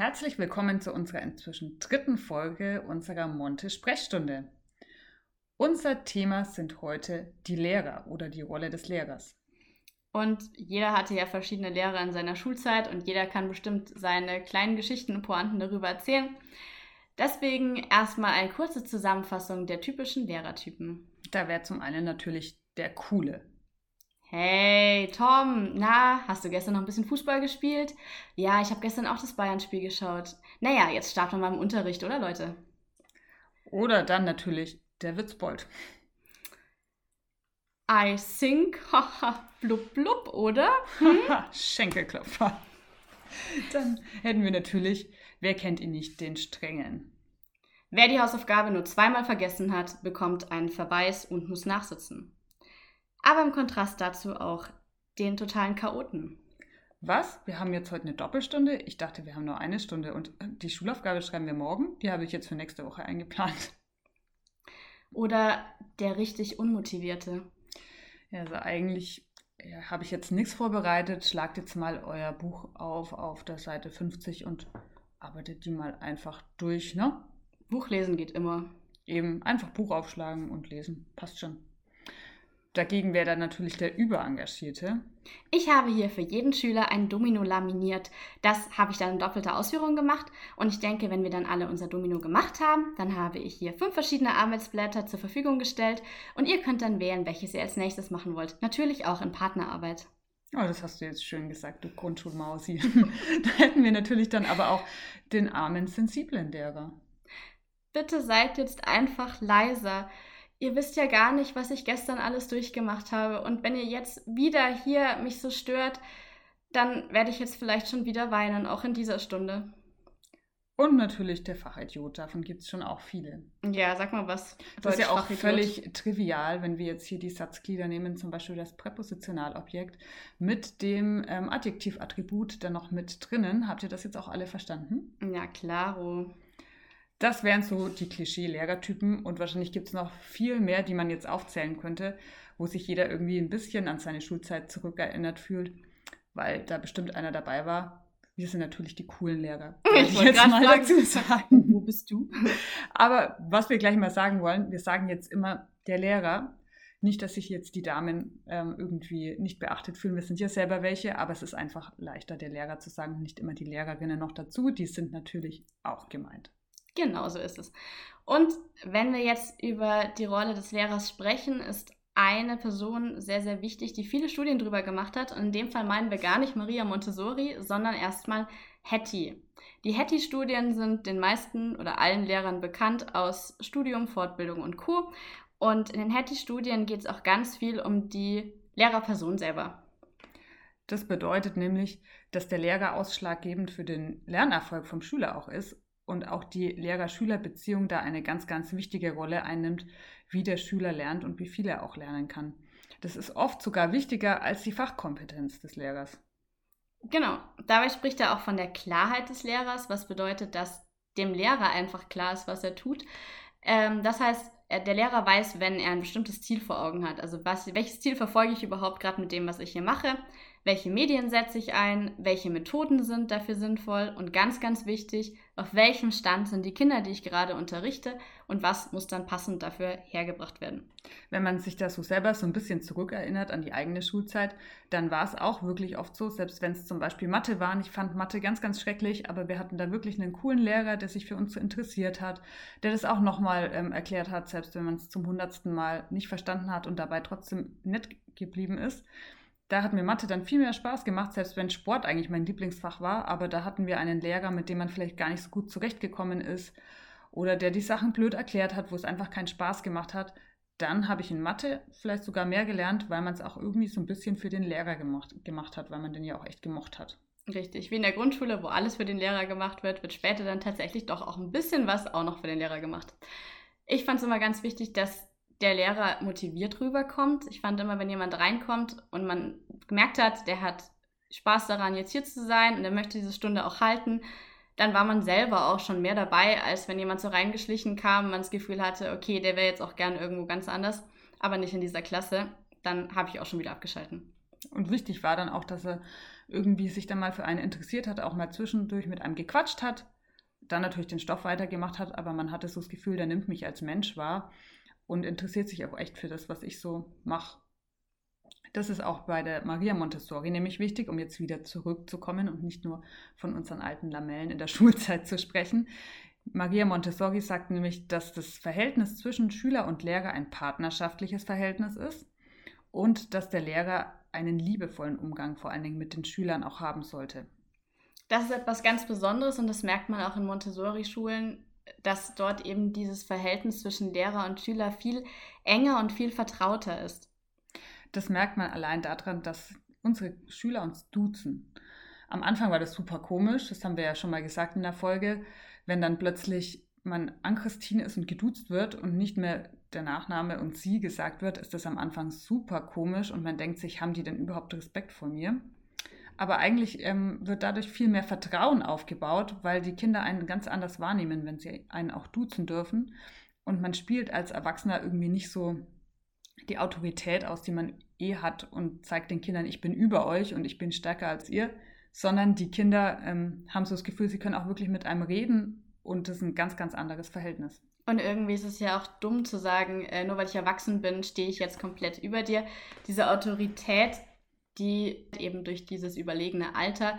Herzlich willkommen zu unserer inzwischen dritten Folge unserer Monte-Sprechstunde. Unser Thema sind heute die Lehrer oder die Rolle des Lehrers. Und jeder hatte ja verschiedene Lehrer in seiner Schulzeit und jeder kann bestimmt seine kleinen Geschichten und Pointen darüber erzählen. Deswegen erstmal eine kurze Zusammenfassung der typischen Lehrertypen. Da wäre zum einen natürlich der Coole. Hey, Tom, na, hast du gestern noch ein bisschen Fußball gespielt? Ja, ich habe gestern auch das Bayern-Spiel geschaut. Naja, jetzt starten wir mal im Unterricht, oder Leute? Oder dann natürlich der Witzbold. I think, haha, blub blub, oder? Hm? Schenkelklopfer. Dann hätten wir natürlich, wer kennt ihn nicht, den Strengen. Wer die Hausaufgabe nur zweimal vergessen hat, bekommt einen Verweis und muss nachsitzen aber im Kontrast dazu auch den totalen Chaoten. Was? Wir haben jetzt heute eine Doppelstunde? Ich dachte, wir haben nur eine Stunde und äh, die Schulaufgabe schreiben wir morgen. Die habe ich jetzt für nächste Woche eingeplant. Oder der richtig Unmotivierte. Ja, also eigentlich ja, habe ich jetzt nichts vorbereitet. Schlagt jetzt mal euer Buch auf auf der Seite 50 und arbeitet die mal einfach durch, ne? Buchlesen geht immer. Eben einfach Buch aufschlagen und lesen. Passt schon. Dagegen wäre dann natürlich der Überengagierte. Ich habe hier für jeden Schüler ein Domino laminiert. Das habe ich dann in doppelter Ausführung gemacht. Und ich denke, wenn wir dann alle unser Domino gemacht haben, dann habe ich hier fünf verschiedene Arbeitsblätter zur Verfügung gestellt. Und ihr könnt dann wählen, welches ihr als nächstes machen wollt. Natürlich auch in Partnerarbeit. Oh, das hast du jetzt schön gesagt, du Grundschulmausi. da hätten wir natürlich dann aber auch den armen, sensiblen Lehrer. Bitte seid jetzt einfach leiser ihr wisst ja gar nicht, was ich gestern alles durchgemacht habe. Und wenn ihr jetzt wieder hier mich so stört, dann werde ich jetzt vielleicht schon wieder weinen, auch in dieser Stunde. Und natürlich der Fachidiot, davon gibt es schon auch viele. Ja, sag mal was. Das ist ja auch völlig trivial, wenn wir jetzt hier die Satzglieder nehmen, zum Beispiel das Präpositionalobjekt mit dem ähm, Adjektivattribut dann noch mit drinnen. Habt ihr das jetzt auch alle verstanden? Ja, klaro. Das wären so die Klischee-Lehrertypen und wahrscheinlich gibt es noch viel mehr, die man jetzt aufzählen könnte, wo sich jeder irgendwie ein bisschen an seine Schulzeit zurückerinnert fühlt, weil da bestimmt einer dabei war. Wir sind natürlich die coolen Lehrer. Ich wollte gerade mal dazu sagen, wo bist du? Aber was wir gleich mal sagen wollen, wir sagen jetzt immer der Lehrer. Nicht, dass sich jetzt die Damen ähm, irgendwie nicht beachtet fühlen. Wir sind ja selber welche, aber es ist einfach leichter, der Lehrer zu sagen, nicht immer die Lehrerinnen noch dazu. Die sind natürlich auch gemeint. Genau so ist es. Und wenn wir jetzt über die Rolle des Lehrers sprechen, ist eine Person sehr, sehr wichtig, die viele Studien darüber gemacht hat. Und in dem Fall meinen wir gar nicht Maria Montessori, sondern erstmal Hattie. Die Hattie-Studien sind den meisten oder allen Lehrern bekannt aus Studium, Fortbildung und Co. Und in den Hattie-Studien geht es auch ganz viel um die Lehrerperson selber. Das bedeutet nämlich, dass der Lehrer ausschlaggebend für den Lernerfolg vom Schüler auch ist und auch die Lehrer-Schüler-Beziehung da eine ganz, ganz wichtige Rolle einnimmt, wie der Schüler lernt und wie viel er auch lernen kann. Das ist oft sogar wichtiger als die Fachkompetenz des Lehrers. Genau, dabei spricht er auch von der Klarheit des Lehrers, was bedeutet, dass dem Lehrer einfach klar ist, was er tut. Ähm, das heißt, der Lehrer weiß, wenn er ein bestimmtes Ziel vor Augen hat. Also was, welches Ziel verfolge ich überhaupt gerade mit dem, was ich hier mache? welche Medien setze ich ein, welche Methoden sind dafür sinnvoll und ganz, ganz wichtig, auf welchem Stand sind die Kinder, die ich gerade unterrichte und was muss dann passend dafür hergebracht werden. Wenn man sich da so selber so ein bisschen zurückerinnert an die eigene Schulzeit, dann war es auch wirklich oft so, selbst wenn es zum Beispiel Mathe war, ich fand Mathe ganz, ganz schrecklich, aber wir hatten da wirklich einen coolen Lehrer, der sich für uns so interessiert hat, der das auch nochmal ähm, erklärt hat, selbst wenn man es zum hundertsten Mal nicht verstanden hat und dabei trotzdem nett geblieben ist da hat mir Mathe dann viel mehr Spaß gemacht, selbst wenn Sport eigentlich mein Lieblingsfach war. Aber da hatten wir einen Lehrer, mit dem man vielleicht gar nicht so gut zurechtgekommen ist oder der die Sachen blöd erklärt hat, wo es einfach keinen Spaß gemacht hat. Dann habe ich in Mathe vielleicht sogar mehr gelernt, weil man es auch irgendwie so ein bisschen für den Lehrer gemacht, gemacht hat, weil man den ja auch echt gemocht hat. Richtig, wie in der Grundschule, wo alles für den Lehrer gemacht wird, wird später dann tatsächlich doch auch ein bisschen was auch noch für den Lehrer gemacht. Ich fand es immer ganz wichtig, dass der Lehrer motiviert rüberkommt. Ich fand immer, wenn jemand reinkommt und man gemerkt hat, der hat Spaß daran, jetzt hier zu sein und er möchte diese Stunde auch halten, dann war man selber auch schon mehr dabei, als wenn jemand so reingeschlichen kam man das Gefühl hatte, okay, der wäre jetzt auch gern irgendwo ganz anders, aber nicht in dieser Klasse. Dann habe ich auch schon wieder abgeschalten. Und wichtig war dann auch, dass er irgendwie sich dann mal für einen interessiert hat, auch mal zwischendurch mit einem gequatscht hat, dann natürlich den Stoff weitergemacht hat, aber man hatte so das Gefühl, der nimmt mich als Mensch wahr und interessiert sich auch echt für das, was ich so mache. Das ist auch bei der Maria Montessori nämlich wichtig, um jetzt wieder zurückzukommen und nicht nur von unseren alten Lamellen in der Schulzeit zu sprechen. Maria Montessori sagt nämlich, dass das Verhältnis zwischen Schüler und Lehrer ein partnerschaftliches Verhältnis ist und dass der Lehrer einen liebevollen Umgang vor allen Dingen mit den Schülern auch haben sollte. Das ist etwas ganz Besonderes und das merkt man auch in Montessori-Schulen, dass dort eben dieses Verhältnis zwischen Lehrer und Schüler viel enger und viel vertrauter ist. Das merkt man allein daran, dass unsere Schüler uns duzen. Am Anfang war das super komisch, das haben wir ja schon mal gesagt in der Folge, wenn dann plötzlich man an Christine ist und geduzt wird und nicht mehr der Nachname und sie gesagt wird, ist das am Anfang super komisch und man denkt sich, haben die denn überhaupt Respekt vor mir? Aber eigentlich ähm, wird dadurch viel mehr Vertrauen aufgebaut, weil die Kinder einen ganz anders wahrnehmen, wenn sie einen auch duzen dürfen. Und man spielt als Erwachsener irgendwie nicht so die Autorität aus, die man eh hat und zeigt den Kindern, ich bin über euch und ich bin stärker als ihr, sondern die Kinder ähm, haben so das Gefühl, sie können auch wirklich mit einem reden und das ist ein ganz, ganz anderes Verhältnis. Und irgendwie ist es ja auch dumm zu sagen, äh, nur weil ich erwachsen bin, stehe ich jetzt komplett über dir. Diese Autorität, die eben durch dieses überlegene Alter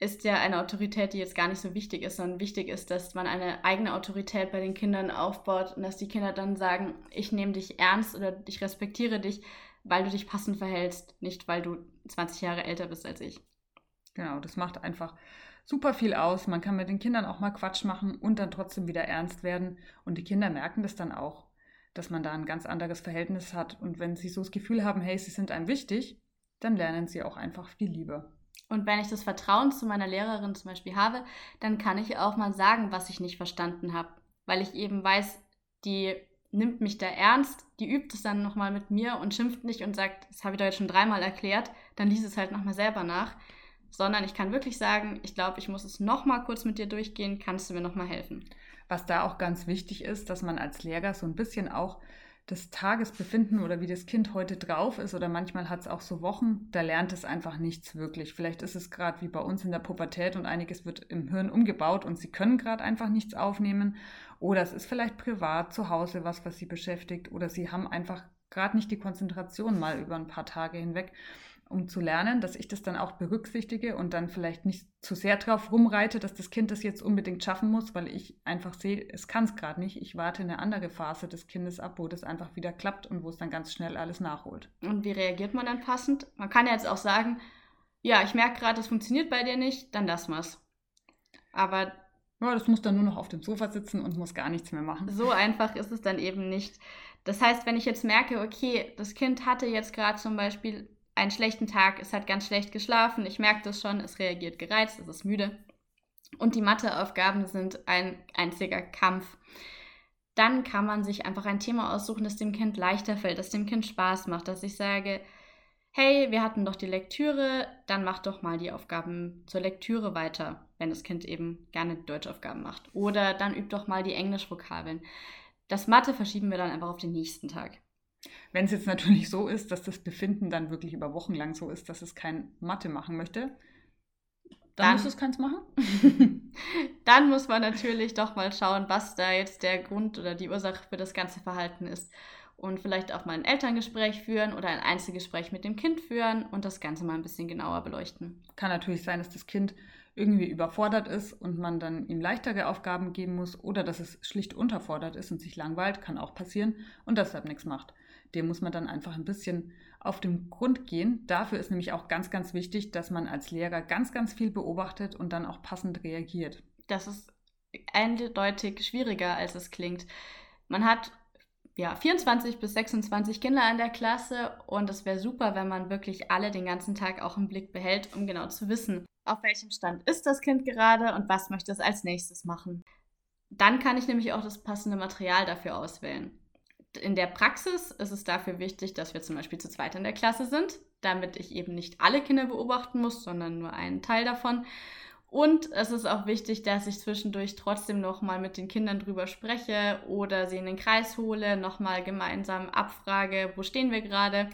ist ja eine Autorität, die jetzt gar nicht so wichtig ist, sondern wichtig ist, dass man eine eigene Autorität bei den Kindern aufbaut und dass die Kinder dann sagen, ich nehme dich ernst oder ich respektiere dich, weil du dich passend verhältst, nicht weil du 20 Jahre älter bist als ich. Genau, das macht einfach super viel aus. Man kann mit den Kindern auch mal Quatsch machen und dann trotzdem wieder ernst werden. Und die Kinder merken das dann auch, dass man da ein ganz anderes Verhältnis hat. Und wenn sie so das Gefühl haben, hey, sie sind einem wichtig, dann lernen sie auch einfach viel Liebe. Und wenn ich das Vertrauen zu meiner Lehrerin zum Beispiel habe, dann kann ich auch mal sagen, was ich nicht verstanden habe. Weil ich eben weiß, die nimmt mich da ernst, die übt es dann nochmal mit mir und schimpft nicht und sagt, das habe ich doch jetzt schon dreimal erklärt, dann liest es halt nochmal selber nach sondern ich kann wirklich sagen, ich glaube, ich muss es nochmal kurz mit dir durchgehen, kannst du mir nochmal helfen? Was da auch ganz wichtig ist, dass man als Lehrer so ein bisschen auch das Tagesbefinden oder wie das Kind heute drauf ist oder manchmal hat es auch so Wochen, da lernt es einfach nichts wirklich. Vielleicht ist es gerade wie bei uns in der Pubertät und einiges wird im Hirn umgebaut und sie können gerade einfach nichts aufnehmen oder es ist vielleicht privat zu Hause was, was sie beschäftigt oder sie haben einfach gerade nicht die Konzentration mal über ein paar Tage hinweg um zu lernen, dass ich das dann auch berücksichtige und dann vielleicht nicht zu sehr drauf rumreite, dass das Kind das jetzt unbedingt schaffen muss, weil ich einfach sehe, es kann es gerade nicht. Ich warte eine andere Phase des Kindes ab, wo das einfach wieder klappt und wo es dann ganz schnell alles nachholt. Und wie reagiert man dann passend? Man kann ja jetzt auch sagen, ja, ich merke gerade, das funktioniert bei dir nicht, dann lass mal's. Aber ja, das muss dann nur noch auf dem Sofa sitzen und muss gar nichts mehr machen. So einfach ist es dann eben nicht. Das heißt, wenn ich jetzt merke, okay, das Kind hatte jetzt gerade zum Beispiel einen schlechten Tag, es hat ganz schlecht geschlafen, ich merke das schon, es reagiert gereizt, es ist müde. Und die Matheaufgaben sind ein einziger Kampf. Dann kann man sich einfach ein Thema aussuchen, das dem Kind leichter fällt, das dem Kind Spaß macht, dass ich sage, hey, wir hatten doch die Lektüre, dann mach doch mal die Aufgaben zur Lektüre weiter, wenn das Kind eben gerne Deutschaufgaben macht. Oder dann übt doch mal die Englischvokabeln. Das Mathe verschieben wir dann einfach auf den nächsten Tag. Wenn es jetzt natürlich so ist, dass das Befinden dann wirklich über Wochen lang so ist, dass es kein Mathe machen möchte, dann, dann muss es keins machen. dann muss man natürlich doch mal schauen, was da jetzt der Grund oder die Ursache für das ganze Verhalten ist. Und vielleicht auch mal ein Elterngespräch führen oder ein Einzelgespräch mit dem Kind führen und das Ganze mal ein bisschen genauer beleuchten. Kann natürlich sein, dass das Kind irgendwie überfordert ist und man dann ihm leichtere Aufgaben geben muss oder dass es schlicht unterfordert ist und sich langweilt, kann auch passieren und deshalb nichts macht dem muss man dann einfach ein bisschen auf den Grund gehen. Dafür ist nämlich auch ganz, ganz wichtig, dass man als Lehrer ganz, ganz viel beobachtet und dann auch passend reagiert. Das ist eindeutig schwieriger, als es klingt. Man hat ja, 24 bis 26 Kinder in der Klasse und es wäre super, wenn man wirklich alle den ganzen Tag auch im Blick behält, um genau zu wissen, auf welchem Stand ist das Kind gerade und was möchte es als nächstes machen. Dann kann ich nämlich auch das passende Material dafür auswählen in der Praxis ist es dafür wichtig, dass wir zum Beispiel zu zweit in der Klasse sind, damit ich eben nicht alle Kinder beobachten muss, sondern nur einen Teil davon. Und es ist auch wichtig, dass ich zwischendurch trotzdem nochmal mit den Kindern drüber spreche oder sie in den Kreis hole, nochmal gemeinsam abfrage, wo stehen wir gerade.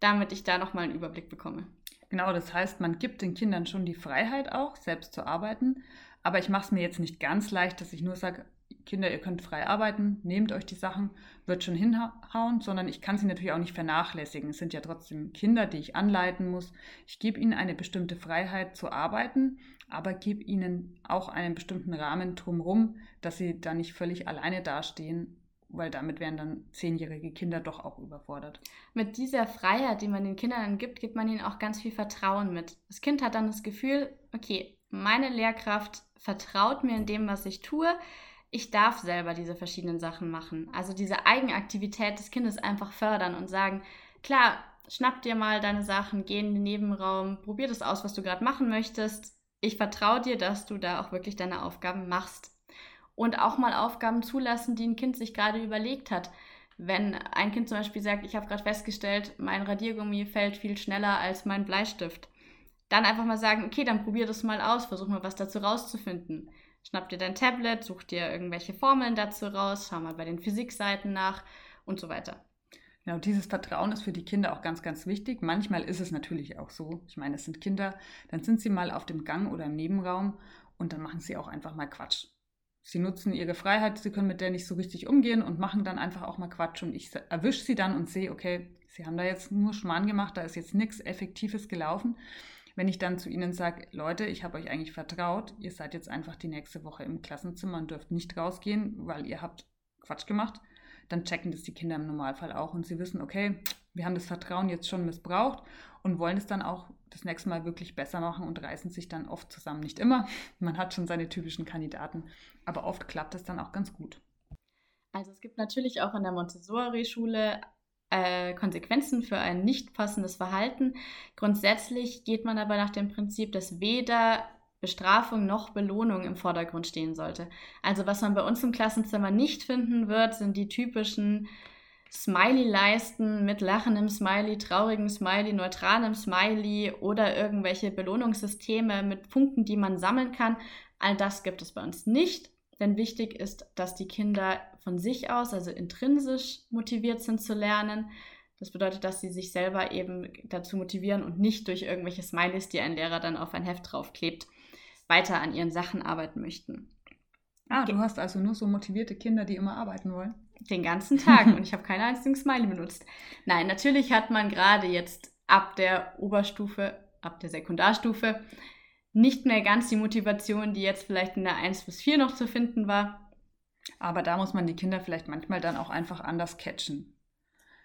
damit ich da nochmal einen Überblick bekomme. Genau, das heißt, man gibt den Kindern schon die Freiheit auch, selbst zu arbeiten. Aber ich mache es mir jetzt nicht ganz leicht, dass ich nur sage, Kinder, ihr könnt frei arbeiten, nehmt euch die Sachen, wird schon hinhauen, sondern ich kann sie natürlich auch nicht vernachlässigen. Es sind ja trotzdem Kinder, die ich anleiten muss. Ich gebe ihnen eine bestimmte Freiheit zu arbeiten, aber gebe ihnen auch einen bestimmten Rahmen drumherum, dass sie da nicht völlig alleine dastehen, weil damit wären dann zehnjährige Kinder doch auch überfordert. Mit dieser Freiheit, die man den Kindern dann gibt, gibt man ihnen auch ganz viel Vertrauen mit. Das Kind hat dann das Gefühl, okay, meine Lehrkraft vertraut mir in dem, was ich tue ich darf selber diese verschiedenen Sachen machen. Also diese Eigenaktivität des Kindes einfach fördern und sagen, klar, schnapp dir mal deine Sachen, geh in den Nebenraum, probier das aus, was du gerade machen möchtest. Ich vertraue dir, dass du da auch wirklich deine Aufgaben machst. Und auch mal Aufgaben zulassen, die ein Kind sich gerade überlegt hat. Wenn ein Kind zum Beispiel sagt, ich habe gerade festgestellt, mein Radiergummi fällt viel schneller als mein Bleistift. Dann einfach mal sagen, okay, dann probier das mal aus, versuch mal was dazu rauszufinden schnapp dir dein Tablet, such dir irgendwelche Formeln dazu raus, schau mal bei den Physikseiten nach und so weiter. Genau, dieses Vertrauen ist für die Kinder auch ganz, ganz wichtig. Manchmal ist es natürlich auch so. Ich meine, es sind Kinder, dann sind sie mal auf dem Gang oder im Nebenraum und dann machen sie auch einfach mal Quatsch. Sie nutzen ihre Freiheit, sie können mit der nicht so richtig umgehen und machen dann einfach auch mal Quatsch. Und ich erwische sie dann und sehe, okay, sie haben da jetzt nur Schmarrn gemacht, da ist jetzt nichts Effektives gelaufen. Wenn ich dann zu ihnen sage, Leute, ich habe euch eigentlich vertraut, ihr seid jetzt einfach die nächste Woche im Klassenzimmer und dürft nicht rausgehen, weil ihr habt Quatsch gemacht, dann checken das die Kinder im Normalfall auch und sie wissen, okay, wir haben das Vertrauen jetzt schon missbraucht und wollen es dann auch das nächste Mal wirklich besser machen und reißen sich dann oft zusammen. Nicht immer, man hat schon seine typischen Kandidaten, aber oft klappt es dann auch ganz gut. Also es gibt natürlich auch in der Montessori-Schule äh, Konsequenzen für ein nicht passendes Verhalten. Grundsätzlich geht man aber nach dem Prinzip, dass weder Bestrafung noch Belohnung im Vordergrund stehen sollte. Also was man bei uns im Klassenzimmer nicht finden wird, sind die typischen Smiley-Leisten mit lachendem Smiley, traurigem Smiley, neutralem Smiley oder irgendwelche Belohnungssysteme mit Punkten, die man sammeln kann. All das gibt es bei uns nicht. Denn wichtig ist, dass die Kinder von sich aus, also intrinsisch motiviert sind zu lernen. Das bedeutet, dass sie sich selber eben dazu motivieren und nicht durch irgendwelche Smileys, die ein Lehrer dann auf ein Heft draufklebt, weiter an ihren Sachen arbeiten möchten. Ah, du hast also nur so motivierte Kinder, die immer arbeiten wollen? Den ganzen Tag und ich habe keinen einzigen Smiley benutzt. Nein, natürlich hat man gerade jetzt ab der Oberstufe, ab der Sekundarstufe nicht mehr ganz die Motivation, die jetzt vielleicht in der 1 bis 4 noch zu finden war. Aber da muss man die Kinder vielleicht manchmal dann auch einfach anders catchen.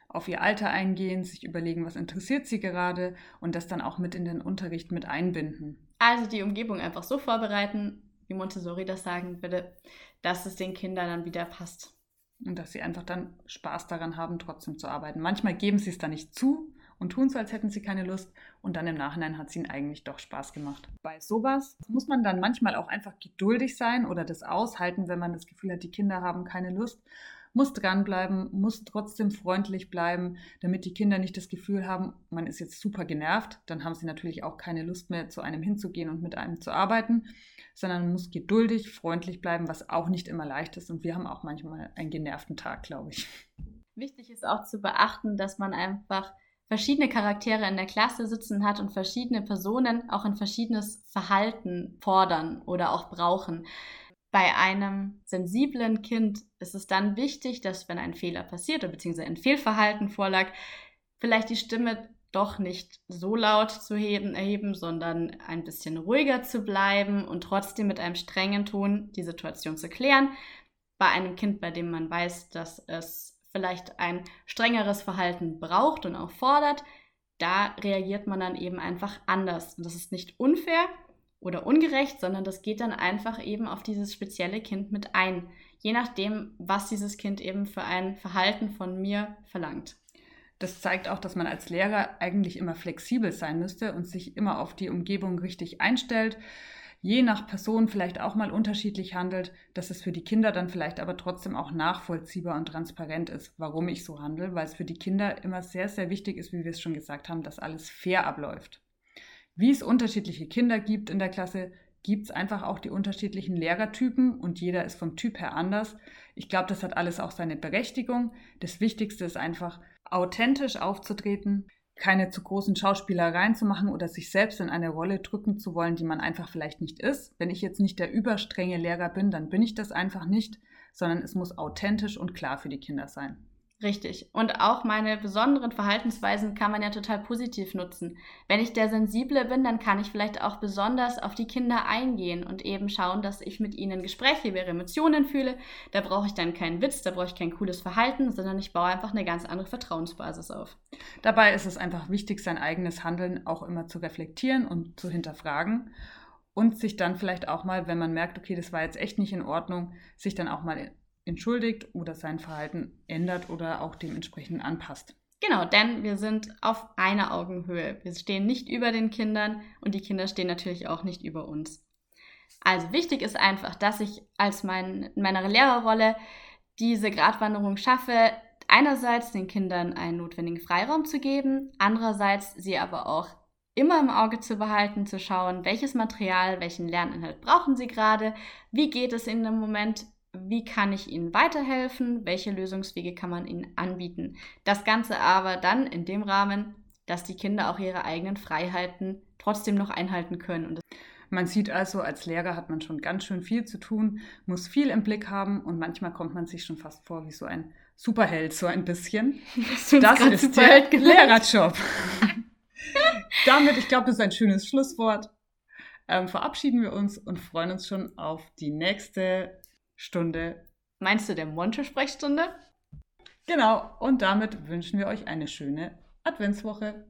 Auf ihr Alter eingehen, sich überlegen, was interessiert sie gerade und das dann auch mit in den Unterricht mit einbinden. Also die Umgebung einfach so vorbereiten, wie Montessori das sagen würde, dass es den Kindern dann wieder passt. Und dass sie einfach dann Spaß daran haben, trotzdem zu arbeiten. Manchmal geben sie es dann nicht zu, und tun so, als hätten sie keine Lust. Und dann im Nachhinein hat es ihnen eigentlich doch Spaß gemacht. Bei sowas muss man dann manchmal auch einfach geduldig sein oder das aushalten, wenn man das Gefühl hat, die Kinder haben keine Lust. Muss dranbleiben, muss trotzdem freundlich bleiben, damit die Kinder nicht das Gefühl haben, man ist jetzt super genervt. Dann haben sie natürlich auch keine Lust mehr, zu einem hinzugehen und mit einem zu arbeiten, sondern muss geduldig, freundlich bleiben, was auch nicht immer leicht ist. Und wir haben auch manchmal einen genervten Tag, glaube ich. Wichtig ist auch zu beachten, dass man einfach verschiedene Charaktere in der Klasse sitzen hat und verschiedene Personen auch ein verschiedenes Verhalten fordern oder auch brauchen. Bei einem sensiblen Kind ist es dann wichtig, dass wenn ein Fehler passiert oder beziehungsweise ein Fehlverhalten vorlag, vielleicht die Stimme doch nicht so laut zu heben, erheben, sondern ein bisschen ruhiger zu bleiben und trotzdem mit einem strengen Ton die Situation zu klären. Bei einem Kind, bei dem man weiß, dass es vielleicht ein strengeres Verhalten braucht und auch fordert, da reagiert man dann eben einfach anders. Und das ist nicht unfair oder ungerecht, sondern das geht dann einfach eben auf dieses spezielle Kind mit ein, je nachdem, was dieses Kind eben für ein Verhalten von mir verlangt. Das zeigt auch, dass man als Lehrer eigentlich immer flexibel sein müsste und sich immer auf die Umgebung richtig einstellt je nach Person vielleicht auch mal unterschiedlich handelt, dass es für die Kinder dann vielleicht aber trotzdem auch nachvollziehbar und transparent ist, warum ich so handle, weil es für die Kinder immer sehr, sehr wichtig ist, wie wir es schon gesagt haben, dass alles fair abläuft. Wie es unterschiedliche Kinder gibt in der Klasse, gibt es einfach auch die unterschiedlichen Lehrertypen und jeder ist vom Typ her anders. Ich glaube, das hat alles auch seine Berechtigung. Das Wichtigste ist einfach, authentisch aufzutreten, keine zu großen Schauspielereien zu machen oder sich selbst in eine Rolle drücken zu wollen, die man einfach vielleicht nicht ist. Wenn ich jetzt nicht der überstrenge Lehrer bin, dann bin ich das einfach nicht, sondern es muss authentisch und klar für die Kinder sein. Richtig. Und auch meine besonderen Verhaltensweisen kann man ja total positiv nutzen. Wenn ich der Sensible bin, dann kann ich vielleicht auch besonders auf die Kinder eingehen und eben schauen, dass ich mit ihnen Gespräche über ihre Emotionen fühle. Da brauche ich dann keinen Witz, da brauche ich kein cooles Verhalten, sondern ich baue einfach eine ganz andere Vertrauensbasis auf. Dabei ist es einfach wichtig, sein eigenes Handeln auch immer zu reflektieren und zu hinterfragen und sich dann vielleicht auch mal, wenn man merkt, okay, das war jetzt echt nicht in Ordnung, sich dann auch mal entschuldigt oder sein Verhalten ändert oder auch dementsprechend anpasst. Genau, denn wir sind auf einer Augenhöhe. Wir stehen nicht über den Kindern und die Kinder stehen natürlich auch nicht über uns. Also wichtig ist einfach, dass ich als mein, in meiner Lehrerrolle diese Gratwanderung schaffe, einerseits den Kindern einen notwendigen Freiraum zu geben, andererseits sie aber auch immer im Auge zu behalten, zu schauen, welches Material, welchen Lerninhalt brauchen sie gerade, wie geht es ihnen im Moment, wie kann ich Ihnen weiterhelfen, welche Lösungswege kann man Ihnen anbieten. Das Ganze aber dann in dem Rahmen, dass die Kinder auch ihre eigenen Freiheiten trotzdem noch einhalten können. Man sieht also, als Lehrer hat man schon ganz schön viel zu tun, muss viel im Blick haben und manchmal kommt man sich schon fast vor wie so ein Superheld, so ein bisschen. Das, das ist der Lehrerjob. Damit, ich glaube, das ist ein schönes Schlusswort. Ähm, verabschieden wir uns und freuen uns schon auf die nächste Stunde. Meinst du der Monte-Sprechstunde? Genau, und damit wünschen wir euch eine schöne Adventswoche.